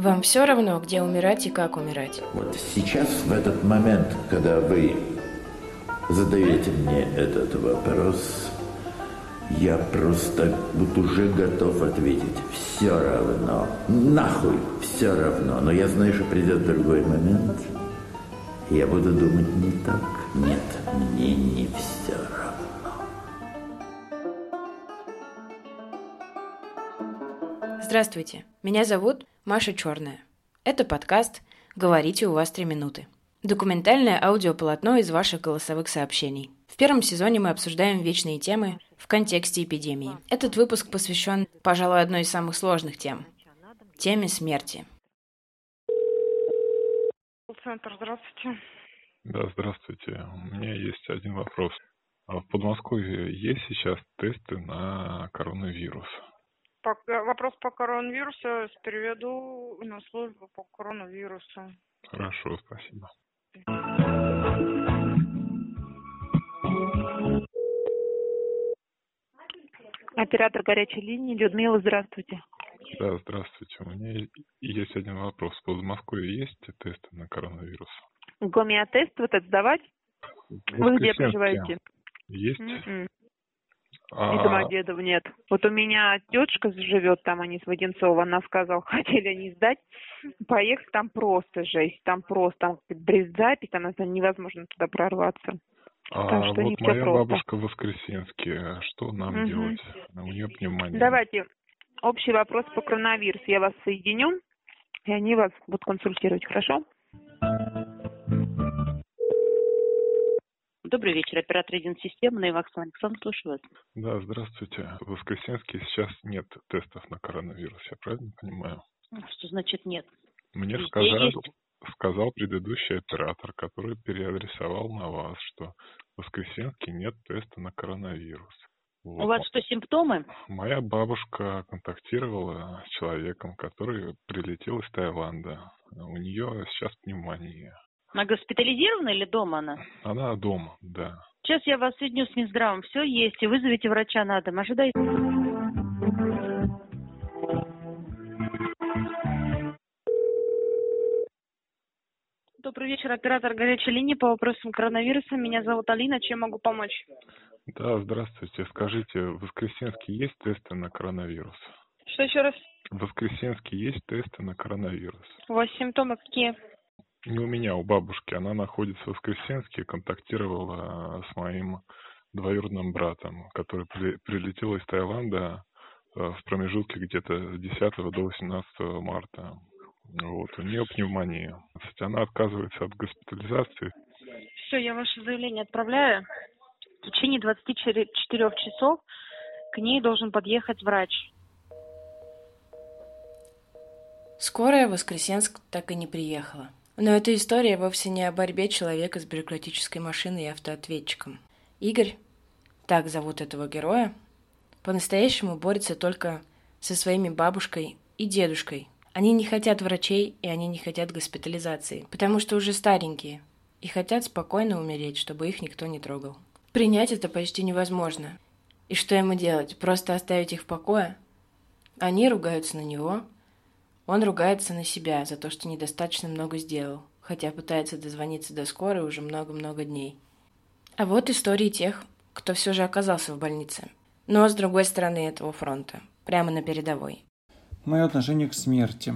Вам все равно, где умирать и как умирать? Вот сейчас, в этот момент, когда вы задаете мне этот вопрос, я просто вот уже готов ответить. Все равно. Нахуй все равно. Но я знаю, что придет другой момент. Я буду думать не так. Нет, мне не все равно. Здравствуйте, меня зовут Маша Черная. Это подкаст «Говорите, у вас три минуты». Документальное аудиополотно из ваших голосовых сообщений. В первом сезоне мы обсуждаем вечные темы в контексте эпидемии. Этот выпуск посвящен, пожалуй, одной из самых сложных тем – теме смерти. Центр, здравствуйте. Да, здравствуйте. У меня есть один вопрос. А в Подмосковье есть сейчас тесты на коронавирус? По, вопрос по коронавирусу переведу на службу по коронавирусу. Хорошо, спасибо. Оператор горячей линии Людмила, здравствуйте. Да, здравствуйте. У меня есть один вопрос. В Подмосковье есть тесты на коронавирус? Гомеотест вот это сдавать? Вы где проживаете? Есть. М-м. А, И Домодедово нет. Вот у меня тетушка живет там, они с Воденцова, она сказала, хотели они сдать. Поехать там просто жесть, там просто, там запись, там это невозможно туда прорваться. а так что вот моя просто. бабушка в Воскресенске. Что нам Мгм. делать? У нее пневмония. Давайте общий вопрос по коронавирусу. Я вас соединю, и они вас будут консультировать, хорошо? Добрый вечер, оператор системы, Наиваксан Александр, слушаю вас. Да, здравствуйте. В Воскресенске сейчас нет тестов на коронавирус, я правильно понимаю? Что значит нет? Мне Везде сказал, есть. сказал предыдущий оператор, который переадресовал на вас, что в Воскресенске нет теста на коронавирус. Вот. У вас что, симптомы? Моя бабушка контактировала с человеком, который прилетел из Таиланда. У нее сейчас пневмония. Она госпитализирована или дома она? Она дома, да. Сейчас я вас соединю с Минздравом. Все есть, и вызовите врача на дом. Ожидайте. Добрый вечер, оператор горячей линии по вопросам коронавируса. Меня зовут Алина. Чем могу помочь? Да, здравствуйте. Скажите, в Воскресенске есть тесты на коронавирус? Что еще раз? В Воскресенске есть тесты на коронавирус? У вас симптомы какие? Не у меня, у бабушки. Она находится в Воскресенске, контактировала с моим двоюродным братом, который при- прилетел из Таиланда э, в промежутке где-то с 10 до 18 марта. Вот, у нее пневмония. Кстати, она отказывается от госпитализации. Все, я ваше заявление отправляю. В течение 24 часов к ней должен подъехать врач. Скорая в Воскресенск так и не приехала. Но эта история вовсе не о борьбе человека с бюрократической машиной и автоответчиком. Игорь, так зовут этого героя, по-настоящему борется только со своими бабушкой и дедушкой. Они не хотят врачей, и они не хотят госпитализации, потому что уже старенькие, и хотят спокойно умереть, чтобы их никто не трогал. Принять это почти невозможно. И что ему делать? Просто оставить их в покое? Они ругаются на него, он ругается на себя за то, что недостаточно много сделал, хотя пытается дозвониться до скорой уже много-много дней. А вот истории тех, кто все же оказался в больнице. Но с другой стороны этого фронта, прямо на передовой. Мое отношение к смерти.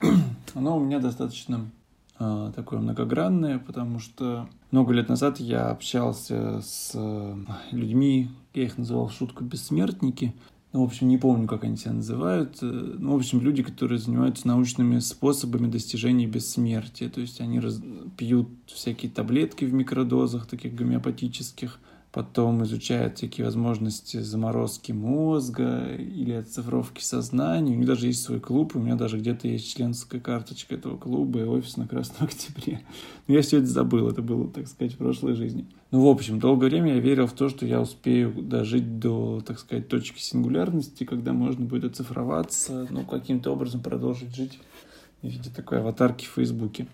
Оно у меня достаточно э, такое многогранное, потому что много лет назад я общался с э, людьми, я их называл в шутку бессмертники. Ну, в общем, не помню, как они себя называют. Э, Ну, в общем, люди, которые занимаются научными способами достижения бессмертия. То есть они раз- пьют всякие таблетки в микродозах, таких гомеопатических, потом изучают всякие возможности заморозки мозга или оцифровки сознания. У них даже есть свой клуб, у меня даже где-то есть членская карточка этого клуба и офис на Красном Октябре. Но я все это забыл, это было, так сказать, в прошлой жизни. Ну, в общем, долгое время я верил в то, что я успею дожить до, так сказать, точки сингулярности, когда можно будет оцифроваться, ну, каким-то образом продолжить жить в виде такой аватарки в Фейсбуке.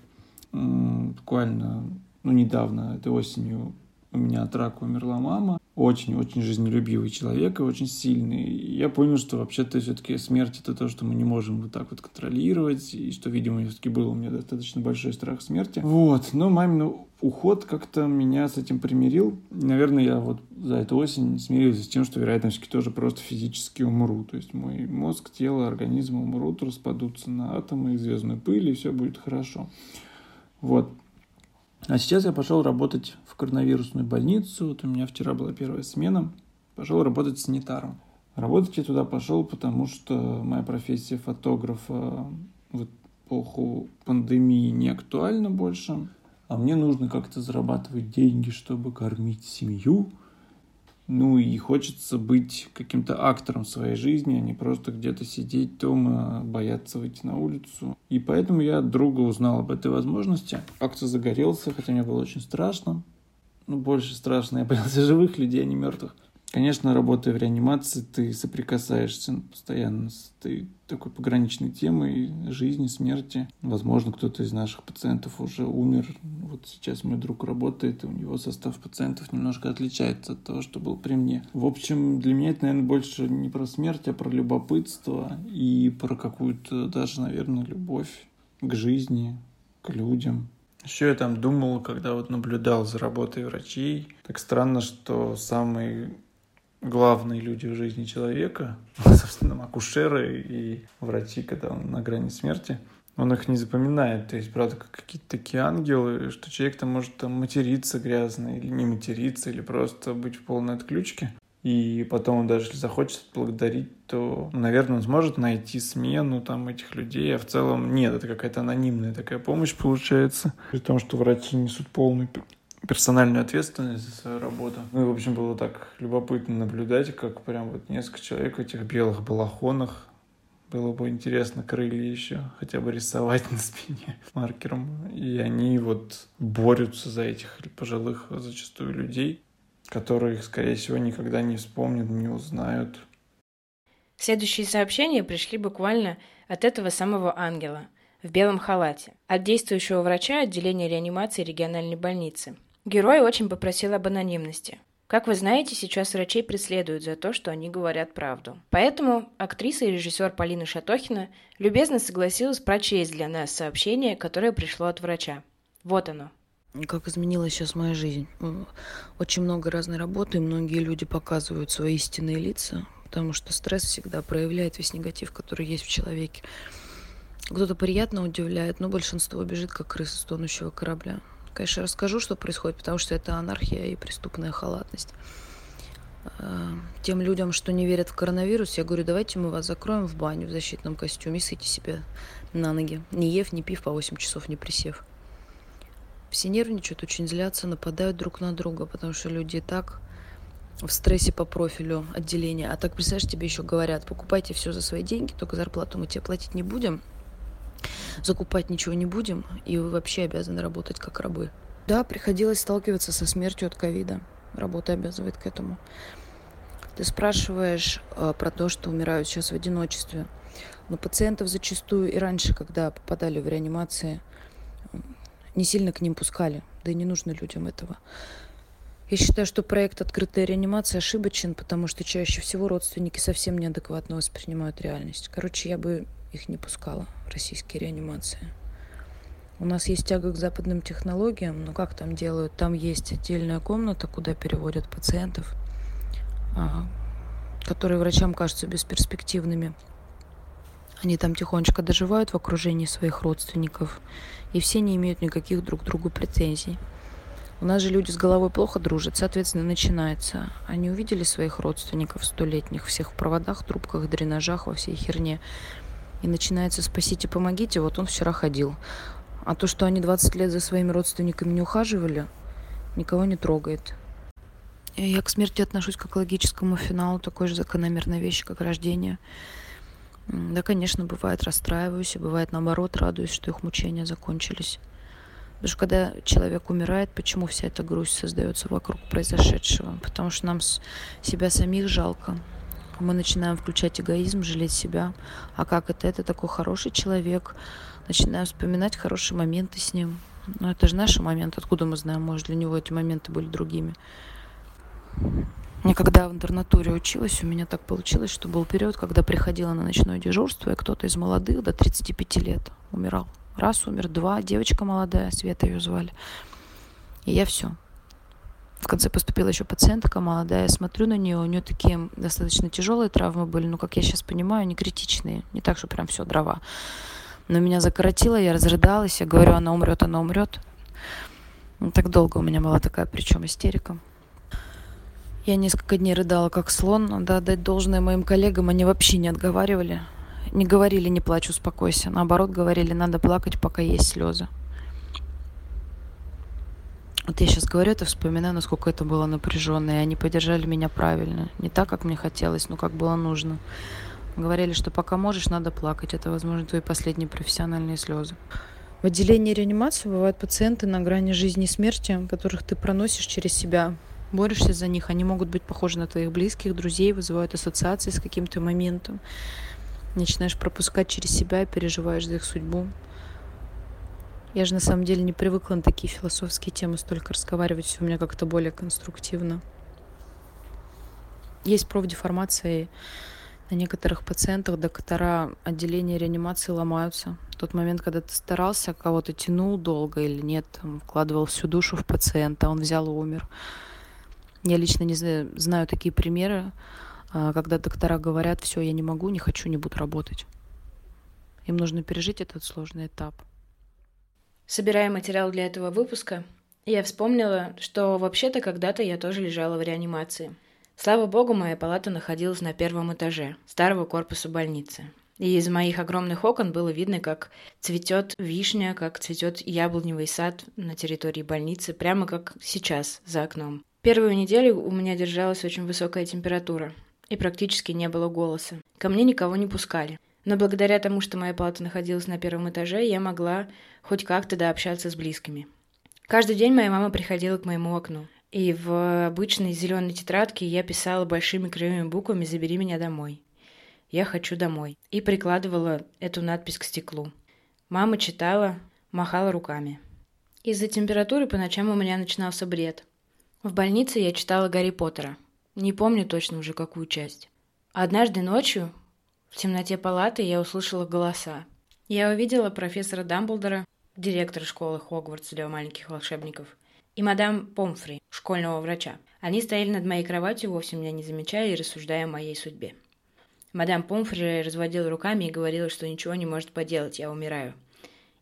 Буквально, ну, недавно, этой осенью, у меня от рака умерла мама. Очень-очень жизнелюбивый человек и очень сильный. И я понял, что вообще-то все-таки смерть это то, что мы не можем вот так вот контролировать. И что, видимо, все-таки был у меня достаточно большой страх смерти. Вот. Но мамин уход как-то меня с этим примирил. Наверное, я вот за эту осень смирился с тем, что, вероятно, все-таки тоже просто физически умру. То есть мой мозг, тело, организм умрут, распадутся на атомы и звездную пыль, и все будет хорошо. Вот. А сейчас я пошел работать в коронавирусную больницу. Вот у меня вчера была первая смена. Пошел работать санитаром. Работать я туда пошел, потому что моя профессия фотографа в эпоху пандемии не актуальна больше. А мне нужно как-то зарабатывать деньги, чтобы кормить семью – ну и хочется быть каким-то актором своей жизни, а не просто где-то сидеть дома, бояться выйти на улицу. И поэтому я от друга узнал об этой возможности. Как-то загорелся, хотя мне было очень страшно. Ну, больше страшно, я боялся живых людей, а не мертвых. Конечно, работая в реанимации, ты соприкасаешься постоянно с этой такой пограничной темой жизни, смерти. Возможно, кто-то из наших пациентов уже умер. Вот сейчас мой друг работает, и у него состав пациентов немножко отличается от того, что был при мне. В общем, для меня это, наверное, больше не про смерть, а про любопытство и про какую-то даже, наверное, любовь к жизни, к людям. Еще я там думал, когда вот наблюдал за работой врачей. Так странно, что самый главные люди в жизни человека, собственно, акушеры и врачи, когда он на грани смерти, он их не запоминает. То есть, правда, как какие-то такие ангелы, что человек там может там материться грязно или не материться, или просто быть в полной отключке. И потом он даже если захочет благодарить, то, наверное, он сможет найти смену там этих людей, а в целом нет, это какая-то анонимная такая помощь получается. При том, что врачи несут полный персональную ответственность за свою работу. Ну и, в общем, было так любопытно наблюдать, как прям вот несколько человек в этих белых балахонах было бы интересно крылья еще хотя бы рисовать на спине маркером. И они вот борются за этих пожилых зачастую людей, которые их, скорее всего, никогда не вспомнят, не узнают. Следующие сообщения пришли буквально от этого самого ангела в белом халате, от действующего врача отделения реанимации региональной больницы – Герой очень попросил об анонимности. Как вы знаете, сейчас врачей преследуют за то, что они говорят правду. Поэтому актриса и режиссер Полина Шатохина любезно согласилась прочесть для нас сообщение, которое пришло от врача. Вот оно. Как изменилась сейчас моя жизнь. Очень много разной работы, и многие люди показывают свои истинные лица, потому что стресс всегда проявляет весь негатив, который есть в человеке. Кто-то приятно удивляет, но большинство бежит, как крысы с тонущего корабля конечно, расскажу, что происходит, потому что это анархия и преступная халатность. А, тем людям, что не верят в коронавирус, я говорю, давайте мы вас закроем в баню в защитном костюме и сыте себя на ноги. Не ев, не пив по 8 часов, не присев. Все нервничают, очень злятся, нападают друг на друга, потому что люди так в стрессе по профилю отделения. А так, представляешь, тебе еще говорят, покупайте все за свои деньги, только зарплату мы тебе платить не будем – закупать ничего не будем, и вы вообще обязаны работать как рабы. Да, приходилось сталкиваться со смертью от ковида. Работа обязывает к этому. Ты спрашиваешь э, про то, что умирают сейчас в одиночестве. Но пациентов зачастую и раньше, когда попадали в реанимации, не сильно к ним пускали. Да и не нужно людям этого. Я считаю, что проект «Открытая реанимация» ошибочен, потому что чаще всего родственники совсем неадекватно воспринимают реальность. Короче, я бы их не пускала в российские реанимации. У нас есть тяга к западным технологиям, но как там делают? Там есть отдельная комната, куда переводят пациентов, а, которые врачам кажутся бесперспективными. Они там тихонечко доживают в окружении своих родственников, и все не имеют никаких друг к другу претензий. У нас же люди с головой плохо дружат, соответственно, начинается. Они увидели своих родственников столетних, всех в проводах, трубках, дренажах, во всей херне и начинается «спасите, помогите», вот он вчера ходил. А то, что они 20 лет за своими родственниками не ухаживали, никого не трогает. Я к смерти отношусь как к логическому финалу, такой же закономерной вещи, как рождение. Да, конечно, бывает расстраиваюсь, и бывает наоборот радуюсь, что их мучения закончились. Потому что когда человек умирает, почему вся эта грусть создается вокруг произошедшего? Потому что нам себя самих жалко мы начинаем включать эгоизм, жалеть себя. А как это? Это такой хороший человек. Начинаем вспоминать хорошие моменты с ним. Но это же наши моменты. Откуда мы знаем? Может, для него эти моменты были другими. Мне когда в интернатуре училась, у меня так получилось, что был период, когда приходила на ночное дежурство, и кто-то из молодых до 35 лет умирал. Раз умер, два, девочка молодая, Света ее звали. И я все. В конце поступила еще пациентка молодая, я смотрю на нее, у нее такие достаточно тяжелые травмы были, но, как я сейчас понимаю, не критичные, не так, что прям все дрова. Но меня закоротило, я разрыдалась, я говорю, она умрет, она умрет. Ну, так долго у меня была такая, причем истерика. Я несколько дней рыдала, как слон. Надо отдать должное моим коллегам, они вообще не отговаривали. Не говорили, не плачь, успокойся. Наоборот, говорили, надо плакать, пока есть слезы. Вот я сейчас говорю это, вспоминаю, насколько это было напряженно, и они поддержали меня правильно. Не так, как мне хотелось, но как было нужно. Говорили, что пока можешь, надо плакать. Это, возможно, твои последние профессиональные слезы. В отделении реанимации бывают пациенты на грани жизни и смерти, которых ты проносишь через себя, борешься за них. Они могут быть похожи на твоих близких, друзей, вызывают ассоциации с каким-то моментом. Начинаешь пропускать через себя и переживаешь за их судьбу. Я же на самом деле не привыкла на такие философские темы столько разговаривать, все у меня как-то более конструктивно. Есть профдеформация, на некоторых пациентах доктора отделения реанимации ломаются. Тот момент, когда ты старался, кого-то тянул долго или нет, вкладывал всю душу в пациента, он взял и умер. Я лично не знаю, знаю такие примеры, а, когда доктора говорят, все, я не могу, не хочу, не буду работать. Им нужно пережить этот сложный этап. Собирая материал для этого выпуска, я вспомнила, что вообще-то когда-то я тоже лежала в реанимации. Слава богу, моя палата находилась на первом этаже старого корпуса больницы. И из моих огромных окон было видно, как цветет вишня, как цветет яблоневый сад на территории больницы, прямо как сейчас за окном. Первую неделю у меня держалась очень высокая температура, и практически не было голоса. Ко мне никого не пускали. Но благодаря тому, что моя палата находилась на первом этаже, я могла хоть как-то дообщаться с близкими. Каждый день моя мама приходила к моему окну. И в обычной зеленой тетрадке я писала большими кривыми буквами «Забери меня домой». «Я хочу домой». И прикладывала эту надпись к стеклу. Мама читала, махала руками. Из-за температуры по ночам у меня начинался бред. В больнице я читала Гарри Поттера. Не помню точно уже какую часть. Однажды ночью в темноте палаты я услышала голоса. Я увидела профессора Дамблдора, директора школы Хогвартс для маленьких волшебников, и мадам Помфри, школьного врача. Они стояли над моей кроватью, вовсе меня не замечая и рассуждая о моей судьбе. Мадам Помфри разводила руками и говорила, что ничего не может поделать, я умираю.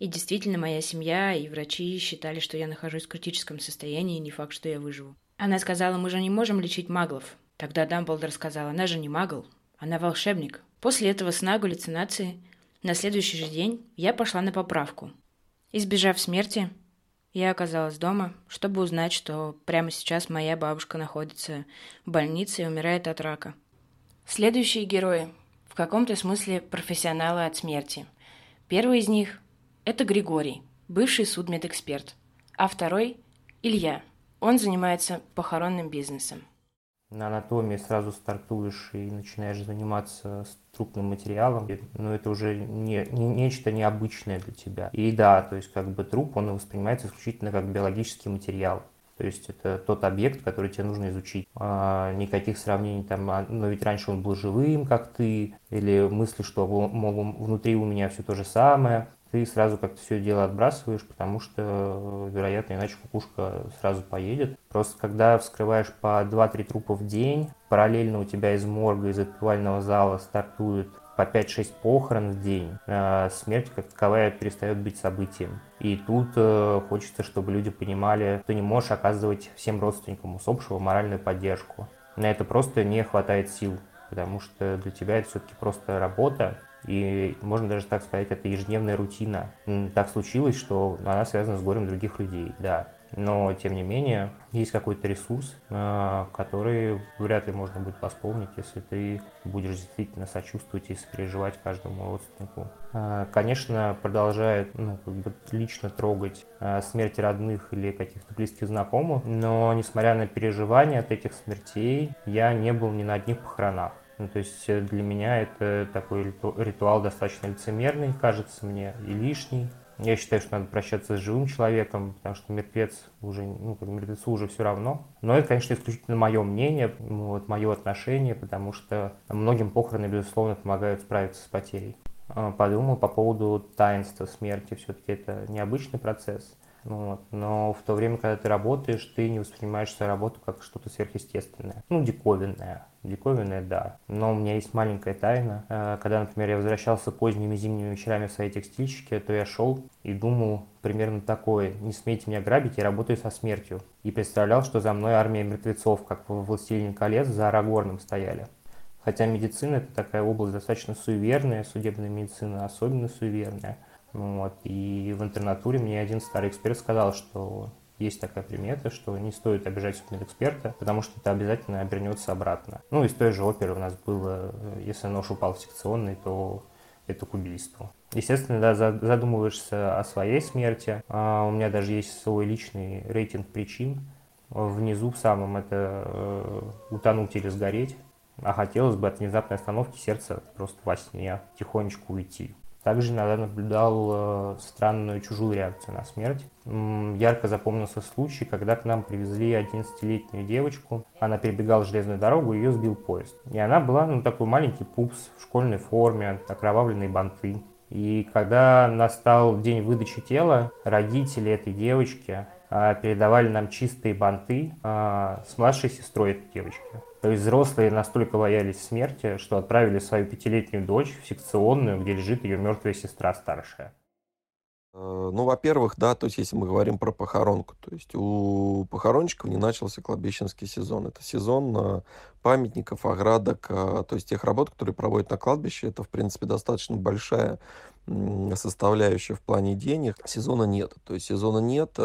И действительно, моя семья и врачи считали, что я нахожусь в критическом состоянии, и не факт, что я выживу. Она сказала, мы же не можем лечить маглов. Тогда Дамблдор сказал, она же не магл, она волшебник. После этого сна галлюцинации на следующий же день я пошла на поправку. Избежав смерти, я оказалась дома, чтобы узнать, что прямо сейчас моя бабушка находится в больнице и умирает от рака. Следующие герои в каком-то смысле профессионалы от смерти. Первый из них – это Григорий, бывший судмедэксперт, а второй – Илья. Он занимается похоронным бизнесом на анатомии сразу стартуешь и начинаешь заниматься трупным материалом, но это уже не, не, нечто необычное для тебя. И да, то есть как бы труп, он воспринимается исключительно как биологический материал. То есть это тот объект, который тебе нужно изучить. А, никаких сравнений там, а, но ведь раньше он был живым, как ты, или мысли, что, мол, внутри у меня все то же самое ты сразу как-то все дело отбрасываешь, потому что, вероятно, иначе кукушка сразу поедет. Просто когда вскрываешь по 2-3 трупа в день, параллельно у тебя из морга, из актуального зала стартует по 5-6 похорон в день, а смерть как таковая перестает быть событием. И тут э, хочется, чтобы люди понимали, что не можешь оказывать всем родственникам усопшего моральную поддержку. На это просто не хватает сил, потому что для тебя это все-таки просто работа, и можно даже так сказать, это ежедневная рутина. Так случилось, что она связана с горем других людей, да. Но, тем не менее, есть какой-то ресурс, а, который вряд ли можно будет восполнить, если ты будешь действительно сочувствовать и сопереживать каждому родственнику. А, конечно, продолжает ну, как бы лично трогать а, смерть родных или каких-то близких знакомых, но, несмотря на переживания от этих смертей, я не был ни на одних похоронах. Ну, то есть э, для меня это такой ритуал достаточно лицемерный, кажется мне, и лишний. Я считаю, что надо прощаться с живым человеком, потому что мертвец уже, ну, как мертвецу уже все равно. Но это, конечно, исключительно мое мнение, вот, мое отношение, потому что многим похороны, безусловно, помогают справиться с потерей. А, подумал по поводу таинства смерти. Все-таки это необычный процесс. Вот. Но в то время, когда ты работаешь, ты не воспринимаешь свою работу как что-то сверхъестественное. Ну, диковинное. Диковинное, да. Но у меня есть маленькая тайна. Э, когда, например, я возвращался поздними зимними вечерами в своей текстильщике, то я шел и думал примерно такое. Не смейте меня грабить, я работаю со смертью. И представлял, что за мной армия мертвецов, как в «Властелине колец» за Арагорном стояли. Хотя медицина – это такая область достаточно суеверная, судебная медицина особенно суеверная – вот. И в интернатуре мне один старый эксперт сказал, что есть такая примета, что не стоит обижать эксперта, потому что это обязательно обернется обратно. Ну, из той же оперы у нас было, если нож упал в секционный, то это к убийству. Естественно, да, задумываешься о своей смерти. А у меня даже есть свой личный рейтинг причин. Внизу в самом это э, утонуть или сгореть. А хотелось бы от внезапной остановки сердца просто во сне тихонечку уйти. Также иногда наблюдал э, странную чужую реакцию на смерть. Ярко запомнился случай, когда к нам привезли 11-летнюю девочку. Она перебегала железную дорогу, ее сбил поезд. И она была, ну, такой маленький пупс в школьной форме, окровавленные банты. И когда настал день выдачи тела, родители этой девочки передавали нам чистые банты а, с младшей сестрой этой девочки. То есть взрослые настолько боялись смерти, что отправили свою пятилетнюю дочь в секционную, где лежит ее мертвая сестра старшая. Э, ну, во-первых, да, то есть если мы говорим про похоронку, то есть у похоронщиков не начался кладбищенский сезон. Это сезон э, памятников, оградок, э, то есть тех работ, которые проводят на кладбище. Это, в принципе, достаточно большая составляющая в плане денег. Сезона нет. То есть сезона нет,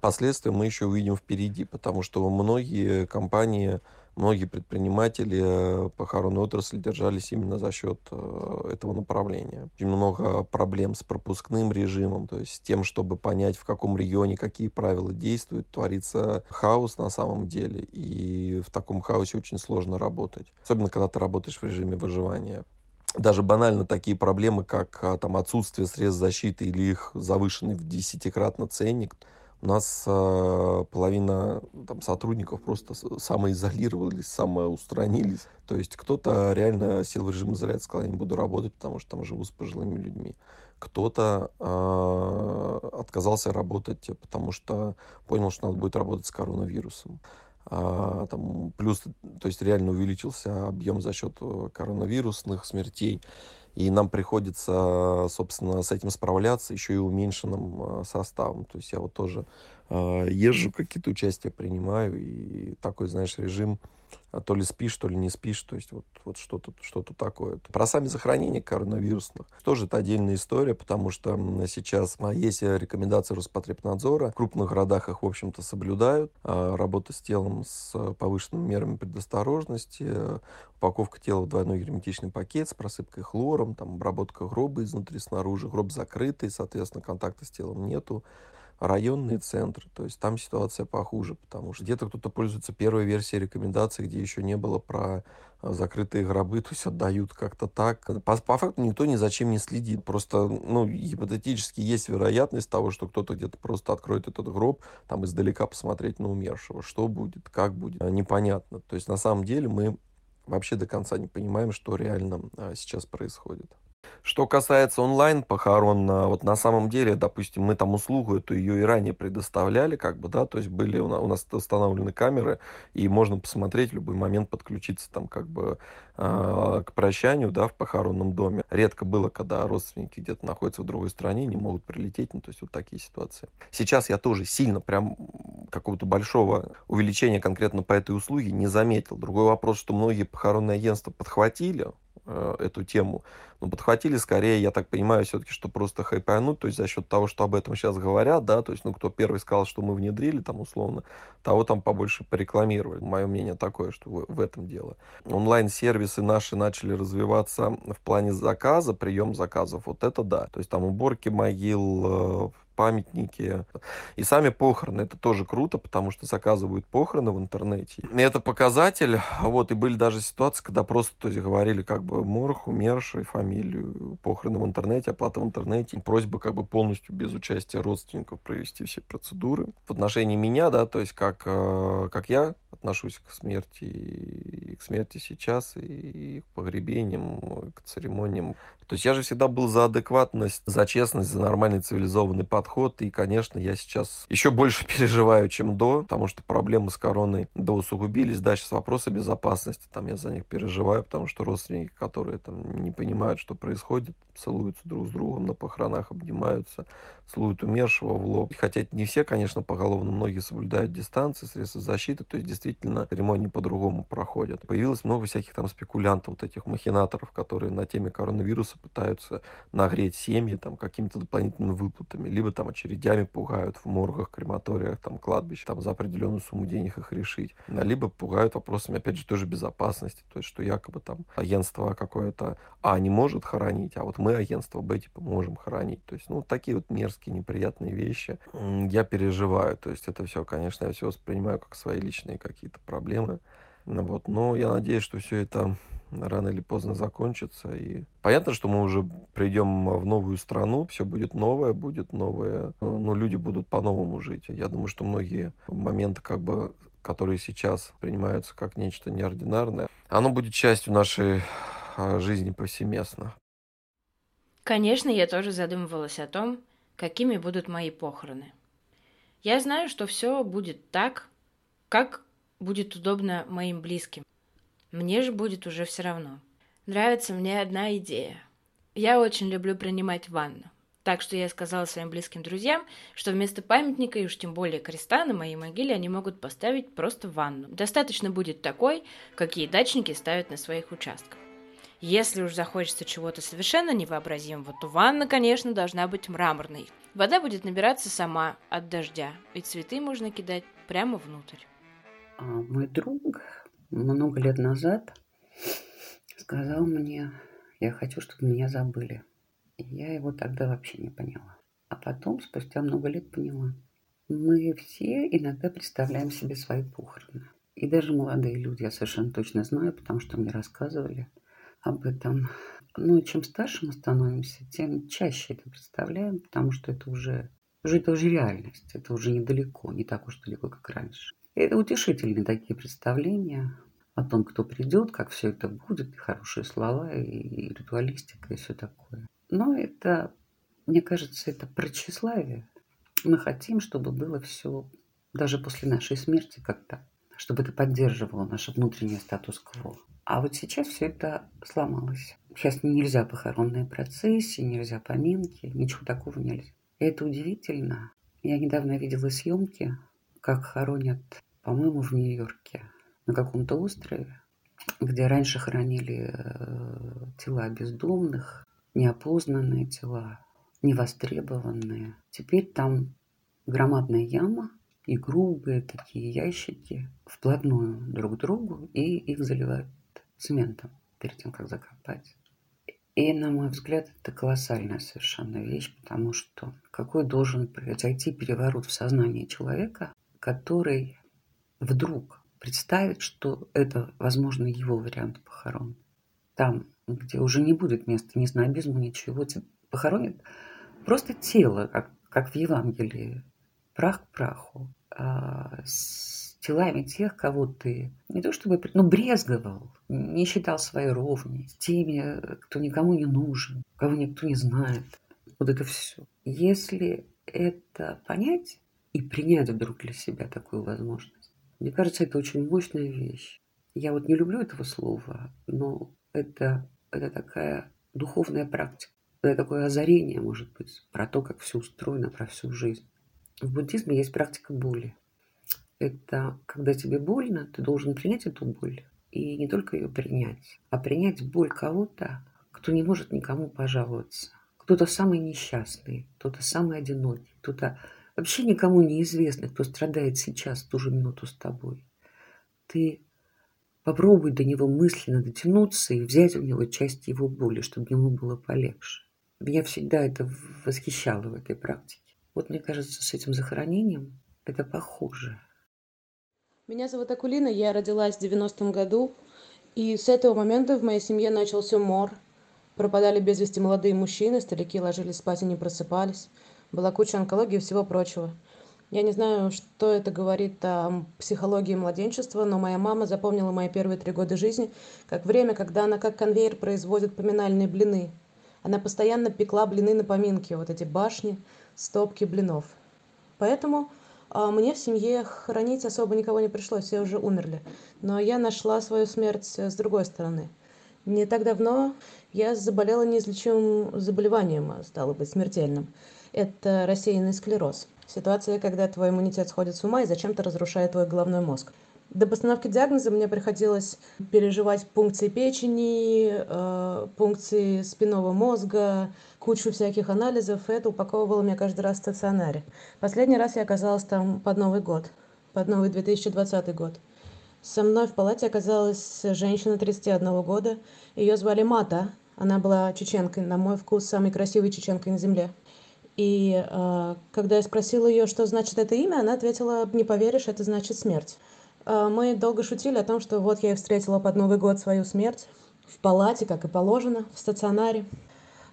последствия мы еще увидим впереди, потому что многие компании многие предприниматели э, похоронной отрасли держались именно за счет э, этого направления. Очень много проблем с пропускным режимом, то есть с тем, чтобы понять, в каком регионе какие правила действуют, творится хаос на самом деле, и в таком хаосе очень сложно работать. Особенно, когда ты работаешь в режиме выживания даже банально такие проблемы, как а, там, отсутствие средств защиты или их завышенный в десятикратно ценник, у нас э, половина там, сотрудников просто самоизолировались, самоустранились. То есть кто-то реально сел в режим изоляции, сказал, я не буду работать, потому что там живу с пожилыми людьми. Кто-то э, отказался работать, потому что понял, что надо будет работать с коронавирусом. А, там, плюс, то есть реально увеличился объем за счет э, коронавирусных смертей и нам приходится, собственно, с этим справляться еще и уменьшенным э, составом. То есть я вот тоже э, езжу, какие-то участия принимаю, и такой, знаешь, режим а то ли спишь, то ли не спишь, то есть вот, вот что-то что такое. Про сами захоронения коронавирусных тоже это отдельная история, потому что сейчас есть рекомендации Роспотребнадзора, в крупных городах их, в общем-то, соблюдают, а, работа с телом с повышенными мерами предосторожности, упаковка тела в двойной герметичный пакет с просыпкой хлором, там, обработка гроба изнутри, снаружи, гроб закрытый, соответственно, контакта с телом нету, районные центры. То есть там ситуация похуже, потому что где-то кто-то пользуется первой версией рекомендаций, где еще не было про а, закрытые гробы, то есть отдают как-то так. По, по факту никто ни зачем не следит. Просто, ну, гипотетически есть вероятность того, что кто-то где-то просто откроет этот гроб, там издалека посмотреть на умершего. Что будет, как будет, а, непонятно. То есть на самом деле мы вообще до конца не понимаем, что реально а, сейчас происходит. Что касается онлайн-похорон, вот на самом деле, допустим, мы там услугу эту ее и ранее предоставляли, как бы, да, то есть были у нас, установлены камеры, и можно посмотреть в любой момент, подключиться там как бы э, к прощанию, да, в похоронном доме. Редко было, когда родственники где-то находятся в другой стране, не могут прилететь, ну, то есть вот такие ситуации. Сейчас я тоже сильно прям какого-то большого увеличения конкретно по этой услуге не заметил. Другой вопрос, что многие похоронные агентства подхватили, Э, эту тему. Но подхватили скорее, я так понимаю, все-таки, что просто хайпануть, то есть за счет того, что об этом сейчас говорят, да, то есть, ну, кто первый сказал, что мы внедрили, там, условно, того там побольше порекламировали. Мое мнение такое, что в, в этом дело. Онлайн-сервисы наши начали развиваться в плане заказа, прием заказов, вот это да. То есть там уборки могил, э, памятники. И сами похороны, это тоже круто, потому что заказывают похороны в интернете. И это показатель, вот, и были даже ситуации, когда просто, то есть, говорили, как бы, морг, умерший, фамилию, похороны в интернете, оплата в интернете, просьба, как бы, полностью без участия родственников провести все процедуры. В отношении меня, да, то есть, как, э, как я отношусь к смерти, и к смерти сейчас, и к погребениям, к церемониям. То есть я же всегда был за адекватность, за честность, за нормальный цивилизованный подход. И, конечно, я сейчас еще больше переживаю, чем до, потому что проблемы с короной до усугубились. Да, сейчас вопросы безопасности, там я за них переживаю, потому что родственники, которые там не понимают, что происходит, целуются друг с другом на похоронах, обнимаются, целуют умершего в лоб. Хотя не все, конечно, поголовно, многие соблюдают дистанции, средства защиты, то есть действительно церемонии по-другому проходят. Появилось много всяких там спекулянтов, вот этих махинаторов, которые на теме коронавируса пытаются нагреть семьи там какими-то дополнительными выплатами, либо там очередями пугают в моргах, крематориях, там кладбищ, там за определенную сумму денег их решить, либо пугают вопросами, опять же, тоже безопасности, то есть что якобы там агентство какое-то А не может хоронить, а вот мы агентство Б типа можем хоронить, то есть ну такие вот мерзкие неприятные вещи я переживаю, то есть это все, конечно, я все воспринимаю как свои личные какие-то проблемы, ну вот, но я надеюсь, что все это рано или поздно закончится. И понятно, что мы уже придем в новую страну, все будет новое, будет новое, но люди будут по-новому жить. Я думаю, что многие моменты, как бы, которые сейчас принимаются как нечто неординарное, оно будет частью нашей а, жизни повсеместно. Конечно, я тоже задумывалась о том, какими будут мои похороны. Я знаю, что все будет так, как будет удобно моим близким. Мне же будет уже все равно. Нравится мне одна идея. Я очень люблю принимать ванну. Так что я сказала своим близким друзьям, что вместо памятника и уж тем более креста на моей могиле они могут поставить просто ванну. Достаточно будет такой, какие дачники ставят на своих участках. Если уж захочется чего-то совершенно невообразимого, то ванна, конечно, должна быть мраморной. Вода будет набираться сама от дождя, и цветы можно кидать прямо внутрь. А мой друг много лет назад сказал мне, я хочу, чтобы меня забыли. И я его тогда вообще не поняла. А потом, спустя много лет, поняла. Мы все иногда представляем себе свои похороны. И даже молодые люди, я совершенно точно знаю, потому что мне рассказывали об этом. Ну и чем старше мы становимся, тем чаще это представляем, потому что это уже, уже это уже реальность, это уже недалеко, не так уж далеко, как раньше. Это утешительные такие представления о том, кто придет, как все это будет, и хорошие слова, и ритуалистика, и все такое. Но это, мне кажется, это про тщеславие. Мы хотим, чтобы было все даже после нашей смерти как-то, чтобы это поддерживало наше внутреннее статус-кво. А вот сейчас все это сломалось. Сейчас нельзя похоронные процессии, нельзя поминки, ничего такого нельзя. И это удивительно. Я недавно видела съемки как хоронят, по-моему, в Нью-Йорке, на каком-то острове, где раньше хоронили э, тела бездомных, неопознанные тела, невостребованные. Теперь там громадная яма и грубые такие ящики вплотную друг к другу, и их заливают цементом перед тем, как закопать. И, на мой взгляд, это колоссальная совершенно вещь, потому что какой должен произойти переворот в сознании человека, который вдруг представит, что это, возможно, его вариант похорон. Там, где уже не будет места ни снобизму, ничего, похоронят просто тело, как, как в Евангелии, прах к праху, а, с телами тех, кого ты не то чтобы, ну, брезговал, не считал своей ровней, теми, кто никому не нужен, кого никто не знает. Вот это все. Если это понять, и принять вдруг для себя такую возможность. Мне кажется, это очень мощная вещь. Я вот не люблю этого слова, но это, это такая духовная практика. Это такое озарение, может быть, про то, как все устроено, про всю жизнь. В буддизме есть практика боли. Это когда тебе больно, ты должен принять эту боль. И не только ее принять, а принять боль кого-то, кто не может никому пожаловаться. Кто-то самый несчастный, кто-то самый одинокий, кто-то Вообще никому не известно, кто страдает сейчас, в ту же минуту с тобой. Ты попробуй до него мысленно дотянуться и взять у него часть его боли, чтобы ему было полегче. Меня всегда это восхищало в этой практике. Вот мне кажется, с этим захоронением это похуже. Меня зовут Акулина, я родилась в 90-м году, и с этого момента в моей семье начался мор. Пропадали без вести молодые мужчины, старики ложились спать и не просыпались. Была куча онкологии и всего прочего. Я не знаю, что это говорит о психологии младенчества, но моя мама запомнила мои первые три года жизни как время, когда она как конвейер производит поминальные блины. Она постоянно пекла блины на поминки, вот эти башни, стопки блинов. Поэтому мне в семье хоронить особо никого не пришлось, все уже умерли. Но я нашла свою смерть с другой стороны. Не так давно я заболела неизлечимым заболеванием, а стало быть, смертельным. Это рассеянный склероз. Ситуация, когда твой иммунитет сходит с ума и зачем-то разрушает твой головной мозг. До постановки диагноза мне приходилось переживать пункции печени, э, пункции спинного мозга, кучу всяких анализов. И это упаковывало меня каждый раз в стационаре. Последний раз я оказалась там под Новый год, под Новый 2020 год. Со мной в палате оказалась женщина 31 года. Ее звали Мата. Она была чеченкой, на мой вкус, самой красивой чеченкой на земле. И э, когда я спросила ее, что значит это имя, она ответила, не поверишь, это значит смерть. Э, мы долго шутили о том, что вот я и встретила под Новый год свою смерть в палате, как и положено, в стационаре.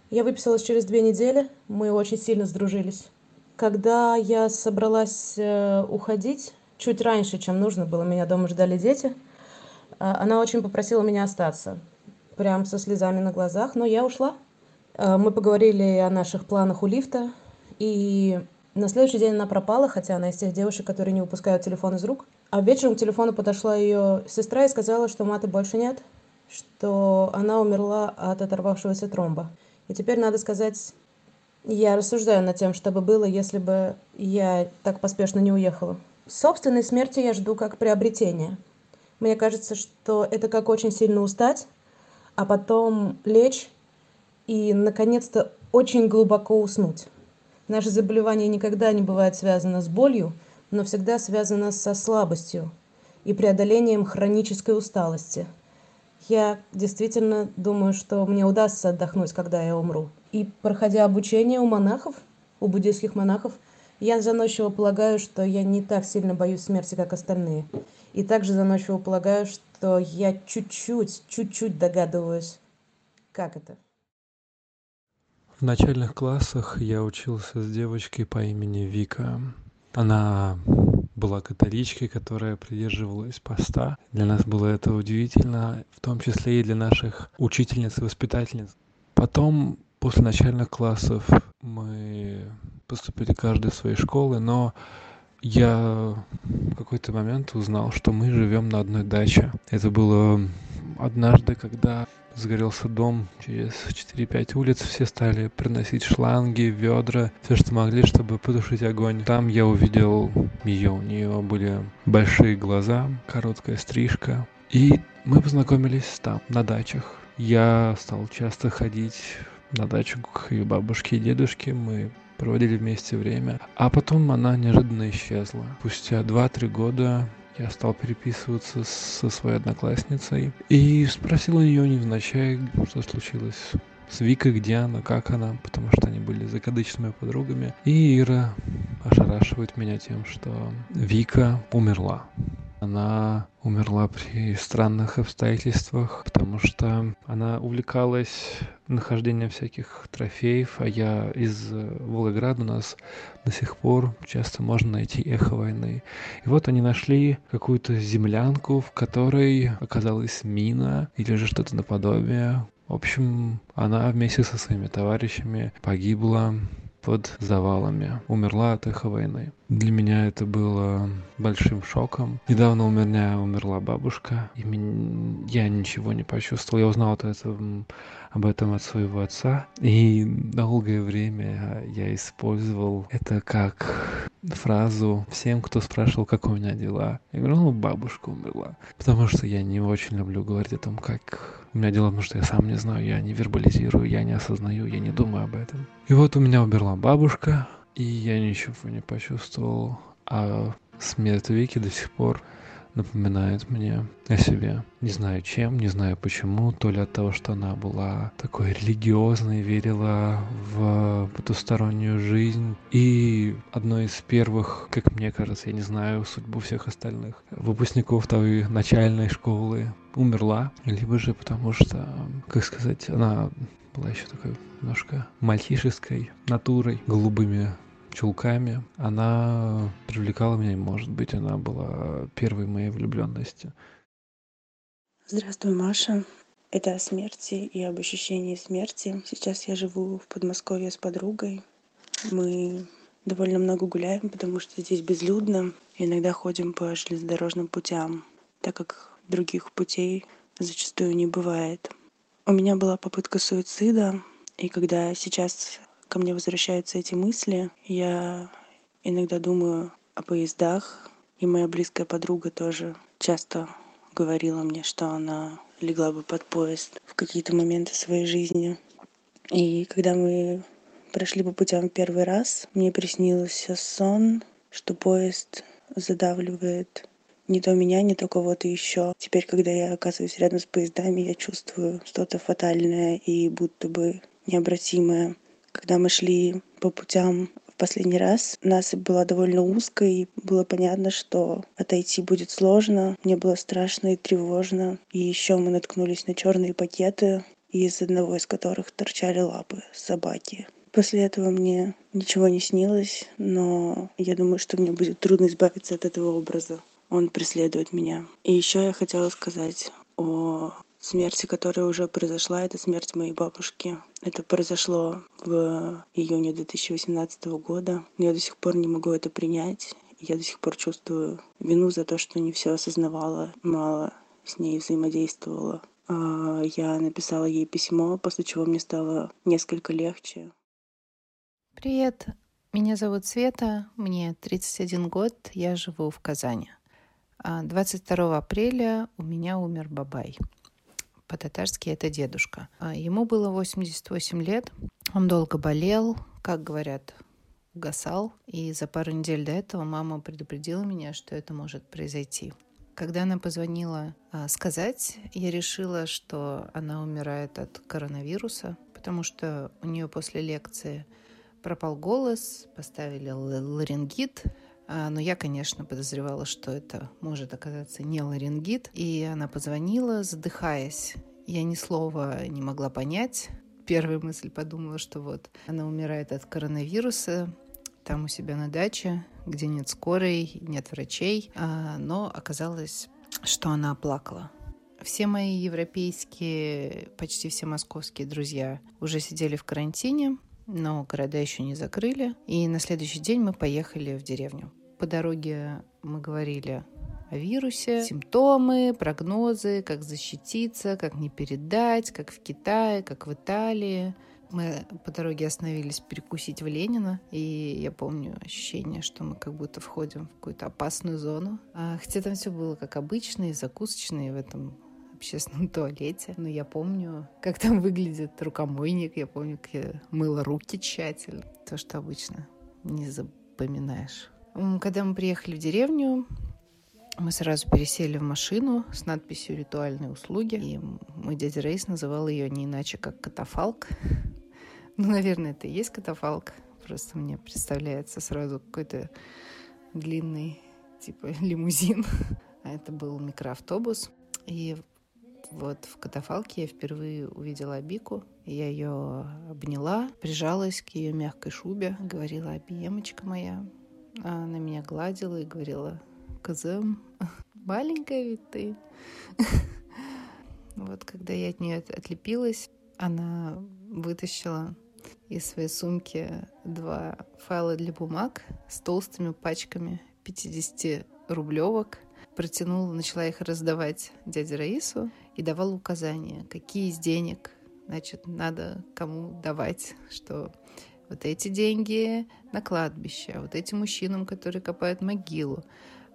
Я выписалась через две недели, мы очень сильно сдружились. Когда я собралась э, уходить, чуть раньше, чем нужно было, меня дома ждали дети, э, она очень попросила меня остаться, прям со слезами на глазах, но я ушла. Мы поговорили о наших планах у лифта, и на следующий день она пропала, хотя она из тех девушек, которые не выпускают телефон из рук. А вечером к телефону подошла ее сестра и сказала, что маты больше нет, что она умерла от оторвавшегося тромба. И теперь надо сказать, я рассуждаю над тем, что бы было, если бы я так поспешно не уехала. Собственной смерти я жду как приобретение. Мне кажется, что это как очень сильно устать, а потом лечь и, наконец-то, очень глубоко уснуть. Наше заболевание никогда не бывает связано с болью, но всегда связано со слабостью и преодолением хронической усталости. Я действительно думаю, что мне удастся отдохнуть, когда я умру. И проходя обучение у монахов, у буддийских монахов, я заносчиво полагаю, что я не так сильно боюсь смерти, как остальные. И также заносчиво полагаю, что я чуть-чуть, чуть-чуть догадываюсь, как это. В начальных классах я учился с девочкой по имени Вика. Она была католичкой, которая придерживалась поста. Для нас было это удивительно, в том числе и для наших учительниц и воспитательниц. Потом, после начальных классов, мы поступили каждый в своей школы, но я в какой-то момент узнал, что мы живем на одной даче. Это было однажды, когда загорелся дом через 4-5 улиц, все стали приносить шланги, ведра, все, что могли, чтобы потушить огонь. Там я увидел ее, у нее были большие глаза, короткая стрижка. И мы познакомились там, на дачах. Я стал часто ходить на дачу к ее бабушке и дедушке. Мы проводили вместе время. А потом она неожиданно исчезла. Спустя 2-3 года я стал переписываться со своей одноклассницей и спросил ее невзначай, что случилось с Викой, где она, как она, потому что они были закадычными подругами. И Ира ошарашивает меня тем, что Вика умерла. Она умерла при странных обстоятельствах, потому что она увлекалась нахождением всяких трофеев, а я из Волгограда, у нас до сих пор часто можно найти эхо войны. И вот они нашли какую-то землянку, в которой оказалась мина или же что-то наподобие. В общем, она вместе со своими товарищами погибла под завалами. Умерла от эхо войны. Для меня это было большим шоком. Недавно у меня умерла бабушка, и я ничего не почувствовал. Я узнал это, об этом от своего отца. И долгое время я использовал это как фразу всем, кто спрашивал, как у меня дела. Я говорю, ну, бабушка умерла. Потому что я не очень люблю говорить о том, как у меня дела, потому что я сам не знаю, я не вербализирую, я не осознаю, я не думаю об этом. И вот у меня умерла бабушка, и я ничего не почувствовал. А смерть Вики до сих пор напоминает мне о себе. Не знаю чем, не знаю почему, то ли от того, что она была такой религиозной, верила в потустороннюю жизнь. И одной из первых, как мне кажется, я не знаю судьбу всех остальных выпускников той начальной школы умерла, либо же потому что, как сказать, она была еще такой немножко мальчишеской натурой, голубыми чулками. Она привлекала меня, может быть, она была первой моей влюбленностью. Здравствуй, Маша. Это о смерти и об ощущении смерти. Сейчас я живу в Подмосковье с подругой. Мы довольно много гуляем, потому что здесь безлюдно. Иногда ходим по железнодорожным путям, так как других путей зачастую не бывает. У меня была попытка суицида, и когда сейчас ко мне возвращаются эти мысли, я иногда думаю о поездах, и моя близкая подруга тоже часто говорила мне, что она легла бы под поезд в какие-то моменты своей жизни. И когда мы прошли по путям первый раз, мне приснился сон, что поезд задавливает не то меня, не то кого-то еще. Теперь, когда я оказываюсь рядом с поездами, я чувствую что-то фатальное и будто бы необратимое. Когда мы шли по путям в последний раз, насыпь была довольно узкой, и было понятно, что отойти будет сложно. Мне было страшно и тревожно. И еще мы наткнулись на черные пакеты, из одного из которых торчали лапы собаки. После этого мне ничего не снилось, но я думаю, что мне будет трудно избавиться от этого образа он преследует меня. И еще я хотела сказать о смерти, которая уже произошла. Это смерть моей бабушки. Это произошло в июне 2018 года. Но я до сих пор не могу это принять. Я до сих пор чувствую вину за то, что не все осознавала, мало с ней взаимодействовала. А, я написала ей письмо, после чего мне стало несколько легче. Привет, меня зовут Света, мне 31 год, я живу в Казани. 22 а, апреля у меня умер Бабай. По-татарски это дедушка. А, ему было 88 лет. Он долго болел, как говорят, угасал. И за пару недель до этого мама предупредила меня, что это может произойти. Когда она позвонила а, сказать, я решила, что она умирает от коронавируса, потому что у нее после лекции пропал голос, поставили ларингит, но я, конечно, подозревала, что это может оказаться не ларингит. И она позвонила, задыхаясь. Я ни слова не могла понять. Первая мысль подумала, что вот она умирает от коронавируса, там у себя на даче, где нет скорой, нет врачей. А, но оказалось, что она плакала. Все мои европейские, почти все московские друзья уже сидели в карантине, но города еще не закрыли. И на следующий день мы поехали в деревню. По дороге мы говорили о вирусе, симптомы, прогнозы, как защититься, как не передать, как в Китае, как в Италии. Мы по дороге остановились перекусить в Ленина, и я помню ощущение, что мы как будто входим в какую-то опасную зону. А, хотя там все было как обычно, и закусочно, и в этом общественном туалете. Но я помню, как там выглядит рукомойник, я помню, как я мыла руки тщательно. То, что обычно не запоминаешь. Когда мы приехали в деревню, мы сразу пересели в машину с надписью «Ритуальные услуги». И мой дядя Рейс называл ее не иначе, как катафалк. Ну, наверное, это и есть катафалк. Просто мне представляется сразу какой-то длинный, типа, лимузин. А это был микроавтобус. И вот в катафалке я впервые увидела Абику. Я ее обняла, прижалась к ее мягкой шубе, говорила, Абиемочка моя, а она меня гладила и говорила, Казем, маленькая ведь ты. Вот когда я от нее отлепилась, она вытащила из своей сумки два файла для бумаг с толстыми пачками 50 рублевок. Протянула, начала их раздавать дяде Раису и давала указания, какие из денег значит, надо кому давать, что вот эти деньги на кладбище, а вот этим мужчинам, которые копают могилу.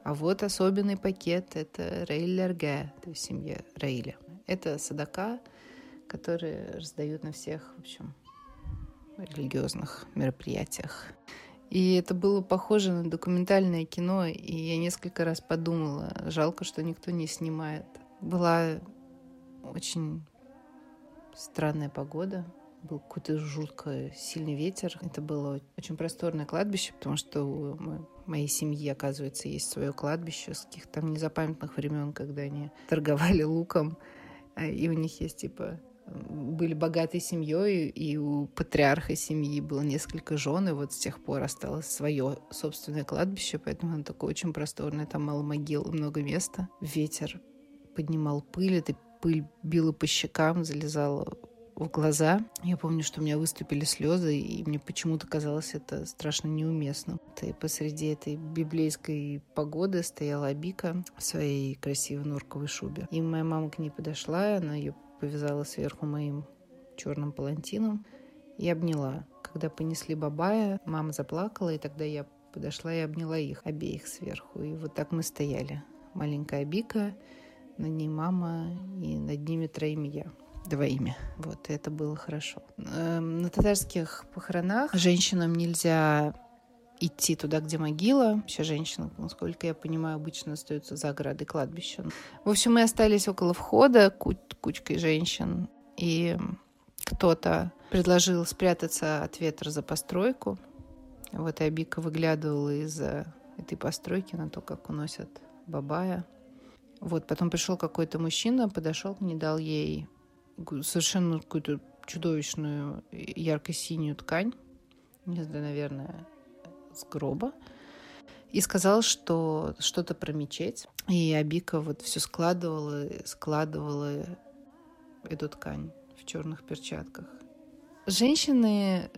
А вот особенный пакет – это Раиль Лерге, то есть семья Раиля. Это садака, которые раздают на всех, в общем, религиозных мероприятиях. И это было похоже на документальное кино, и я несколько раз подумала, жалко, что никто не снимает. Была очень странная погода, был какой-то жутко сильный ветер. Это было очень просторное кладбище, потому что у моей семьи, оказывается, есть свое кладбище с каких-то там незапамятных времен, когда они торговали луком, а, и у них есть типа были богатой семьей, и у патриарха семьи было несколько жен, и вот с тех пор осталось свое собственное кладбище, поэтому оно такое очень просторное, там мало могил, много места. Ветер поднимал пыль, эта пыль била по щекам, залезала в глаза. Я помню, что у меня выступили слезы, и мне почему-то казалось это страшно неуместно. И посреди этой библейской погоды стояла Абика в своей красивой норковой шубе. И моя мама к ней подошла, она ее повязала сверху моим черным палантином и обняла. Когда понесли Бабая, мама заплакала, и тогда я подошла и обняла их обеих сверху. И вот так мы стояли. Маленькая Бика, над ней мама, и над ними троими я двоими. Вот, это было хорошо. Эм, на татарских похоронах женщинам нельзя идти туда, где могила. Все женщины, насколько я понимаю, обычно остаются за оградой кладбища. В общем, мы остались около входа куч кучкой женщин. И кто-то предложил спрятаться от ветра за постройку. Вот и Абика выглядывала из-за этой постройки на то, как уносят Бабая. Вот, потом пришел какой-то мужчина, подошел к ней, дал ей совершенно какую-то чудовищную ярко-синюю ткань. Не знаю, наверное, с гроба и сказал, что что-то про мечеть. И Абика вот все складывала, складывала эту ткань в черных перчатках. Женщины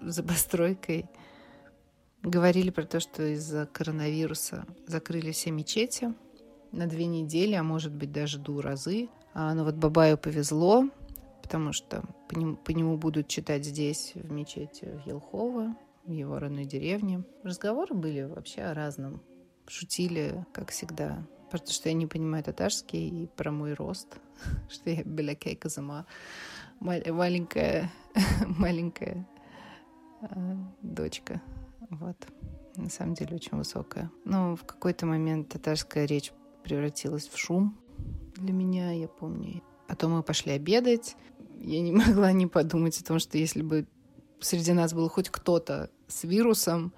за постройкой говорили про то, что из-за коронавируса закрыли все мечети на две недели, а может быть даже до разы. А, но вот Бабаю повезло, потому что по нему, по нему будут читать здесь, в мечети в Елхово, в его родной деревне. Разговоры были вообще о разном. Шутили, как всегда. Потому что я не понимаю татарский и про мой рост, что я белякей казама. Маленькая, маленькая э, дочка. Вот. На самом деле очень высокая. Но в какой-то момент татарская речь превратилась в шум для меня, я помню. Потом мы пошли обедать. Я не могла не подумать о том, что если бы среди нас был хоть кто-то с вирусом,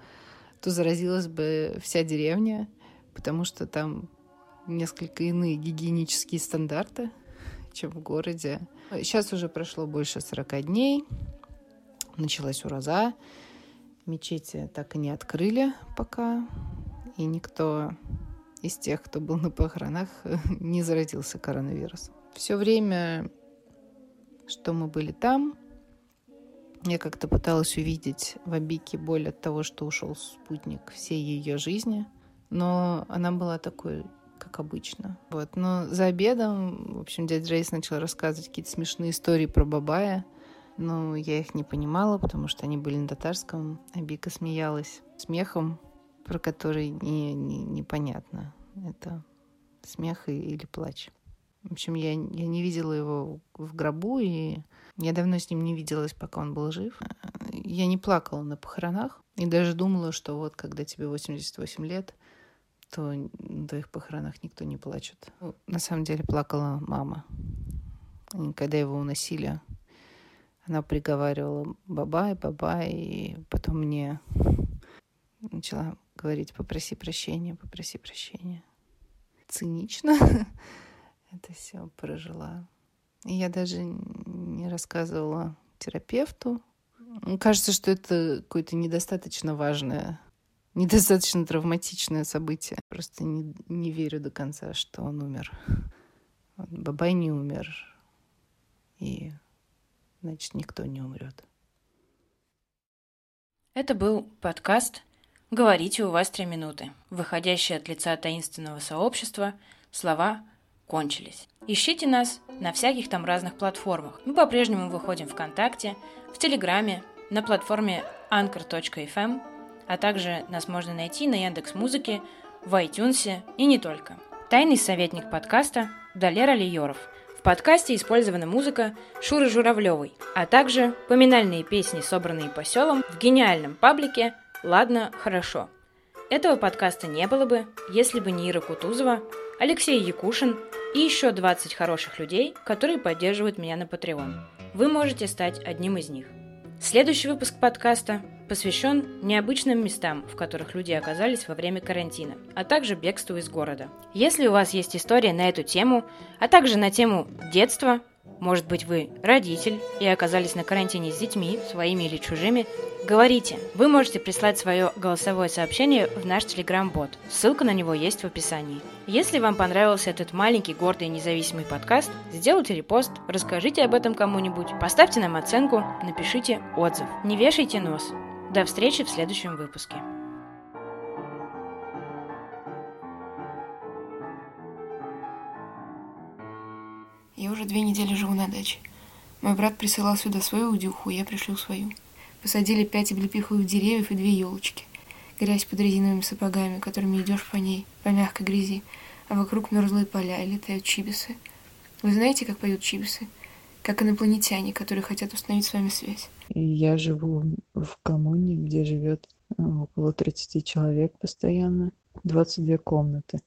то заразилась бы вся деревня, потому что там несколько иные гигиенические стандарты, чем в городе. Сейчас уже прошло больше 40 дней, началась ураза, мечети так и не открыли пока, и никто из тех, кто был на похоронах, не заразился коронавирусом. Все время, что мы были там, я как-то пыталась увидеть в Абике боль от того, что ушел спутник всей ее жизни, но она была такой, как обычно. Вот. Но за обедом, в общем, дядя Рейс начал рассказывать какие-то смешные истории про Бабая, но я их не понимала, потому что они были на татарском. Абика смеялась смехом, про который не, не, непонятно, это смех или плач. В общем, я, я не видела его в гробу, и я давно с ним не виделась, пока он был жив. Я не плакала на похоронах, и даже думала, что вот когда тебе 88 лет, то на твоих похоронах никто не плачет. На самом деле плакала мама. И когда его уносили, она приговаривала «бабай, бабай», и потом мне начала говорить «попроси прощения, попроси прощения». Цинично. это все прожила. И я даже не рассказывала терапевту. Кажется, что это какое-то недостаточно важное, недостаточно травматичное событие. Просто не, не верю до конца, что он умер. Бабай не умер. И, значит, никто не умрет. Это был подкаст «Говорите, у вас три минуты», выходящий от лица таинственного сообщества слова кончились. Ищите нас на всяких там разных платформах. Мы по-прежнему выходим ВКонтакте, в Телеграме, на платформе anchor.fm, а также нас можно найти на Яндекс Музыке, в iTunes и не только. Тайный советник подкаста Далера Лиоров – подкасте использована музыка Шуры Журавлевой, а также поминальные песни, собранные по селам в гениальном паблике «Ладно, хорошо». Этого подкаста не было бы, если бы не Ира Кутузова, Алексей Якушин и еще 20 хороших людей, которые поддерживают меня на Patreon. Вы можете стать одним из них. Следующий выпуск подкаста посвящен необычным местам, в которых люди оказались во время карантина, а также бегству из города. Если у вас есть история на эту тему, а также на тему детства, может быть вы родитель и оказались на карантине с детьми, своими или чужими, говорите. Вы можете прислать свое голосовое сообщение в наш телеграм-бот. Ссылка на него есть в описании. Если вам понравился этот маленький, гордый и независимый подкаст, сделайте репост, расскажите об этом кому-нибудь, поставьте нам оценку, напишите отзыв. Не вешайте нос. До встречи в следующем выпуске. Я уже две недели живу на даче. Мой брат присылал сюда свою удюху, я пришлю свою. Посадили пять облепиховых деревьев и две елочки. Грязь под резиновыми сапогами, которыми идешь по ней, по мягкой грязи, а вокруг мерзлые поля и летают чибисы. Вы знаете, как поют чибисы? Как инопланетяне, которые хотят установить с вами связь. Я живу в коммуне, где живет э, около 30 человек постоянно, 22 комнаты.